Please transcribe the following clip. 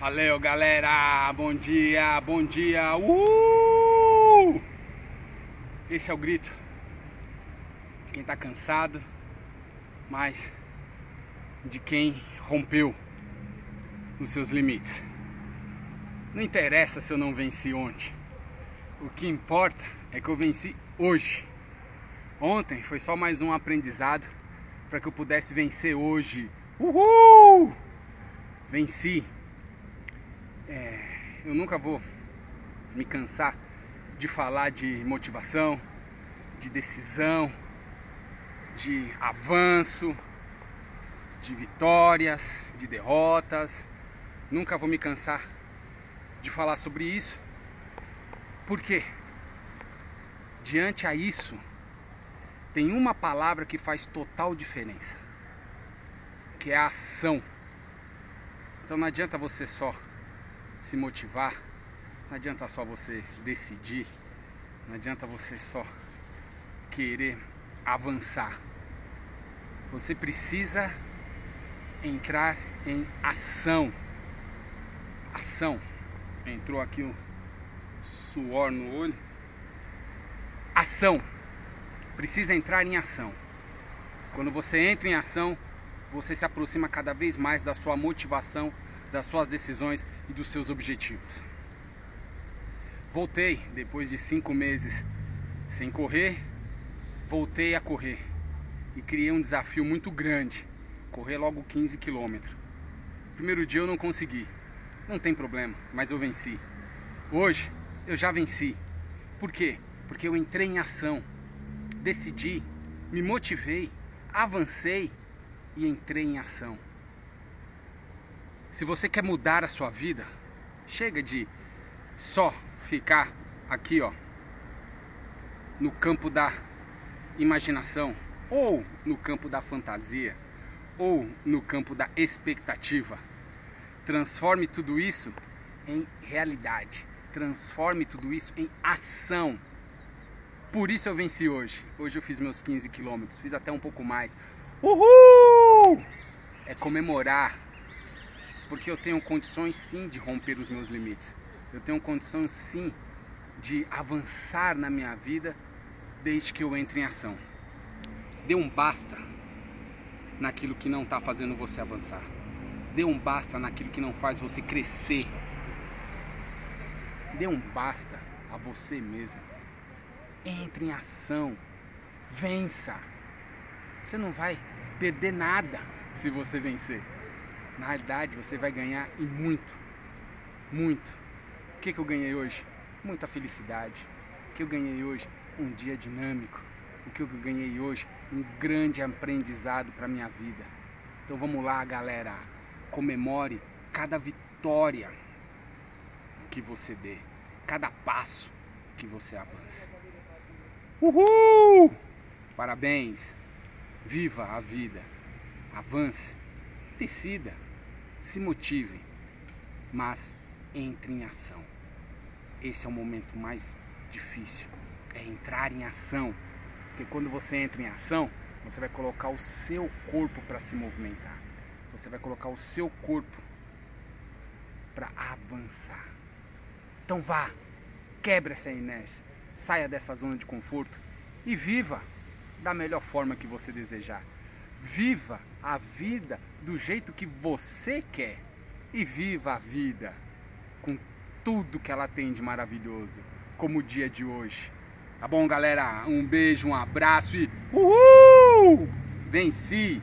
Valeu, galera! Bom dia, bom dia! Uh! Esse é o grito de quem tá cansado, mas de quem rompeu os seus limites. Não interessa se eu não venci ontem. O que importa é que eu venci hoje. Ontem foi só mais um aprendizado para que eu pudesse vencer hoje. Uhul! Venci. É, eu nunca vou me cansar de falar de motivação, de decisão, de avanço, de vitórias, de derrotas. Nunca vou me cansar de falar sobre isso. Por quê? Diante a isso, tem uma palavra que faz total diferença, que é a ação. Então não adianta você só se motivar, não adianta só você decidir, não adianta você só querer avançar. Você precisa entrar em ação. Ação. Entrou aqui o suor no olho. Ação precisa entrar em ação. Quando você entra em ação, você se aproxima cada vez mais da sua motivação, das suas decisões e dos seus objetivos. Voltei depois de cinco meses sem correr, voltei a correr e criei um desafio muito grande: correr logo 15 quilômetros. Primeiro dia eu não consegui, não tem problema, mas eu venci. Hoje eu já venci. Por quê? Porque eu entrei em ação decidi, me motivei, avancei e entrei em ação. Se você quer mudar a sua vida, chega de só ficar aqui, ó, no campo da imaginação, ou no campo da fantasia, ou no campo da expectativa. Transforme tudo isso em realidade. Transforme tudo isso em ação. Por isso eu venci hoje. Hoje eu fiz meus 15 quilômetros, fiz até um pouco mais. Uhul! É comemorar, porque eu tenho condições sim de romper os meus limites. Eu tenho condições sim de avançar na minha vida desde que eu entre em ação. Dê um basta naquilo que não está fazendo você avançar. Dê um basta naquilo que não faz você crescer. Dê um basta a você mesmo. Entre em ação. Vença. Você não vai perder nada se você vencer. Na realidade, você vai ganhar e muito. Muito. O que, que eu ganhei hoje? Muita felicidade. O que eu ganhei hoje? Um dia dinâmico. O que eu ganhei hoje? Um grande aprendizado para minha vida. Então vamos lá, galera. Comemore cada vitória que você dê, cada passo que você avance. Uhul! Parabéns! Viva a vida! Avance, decida, se motive, mas entre em ação. Esse é o momento mais difícil, é entrar em ação. Porque quando você entra em ação, você vai colocar o seu corpo para se movimentar. Você vai colocar o seu corpo para avançar. Então vá, quebre essa inércia saia dessa zona de conforto e viva da melhor forma que você desejar. Viva a vida do jeito que você quer e viva a vida com tudo que ela tem de maravilhoso, como o dia de hoje. Tá bom, galera? Um beijo, um abraço e uhul! Venci!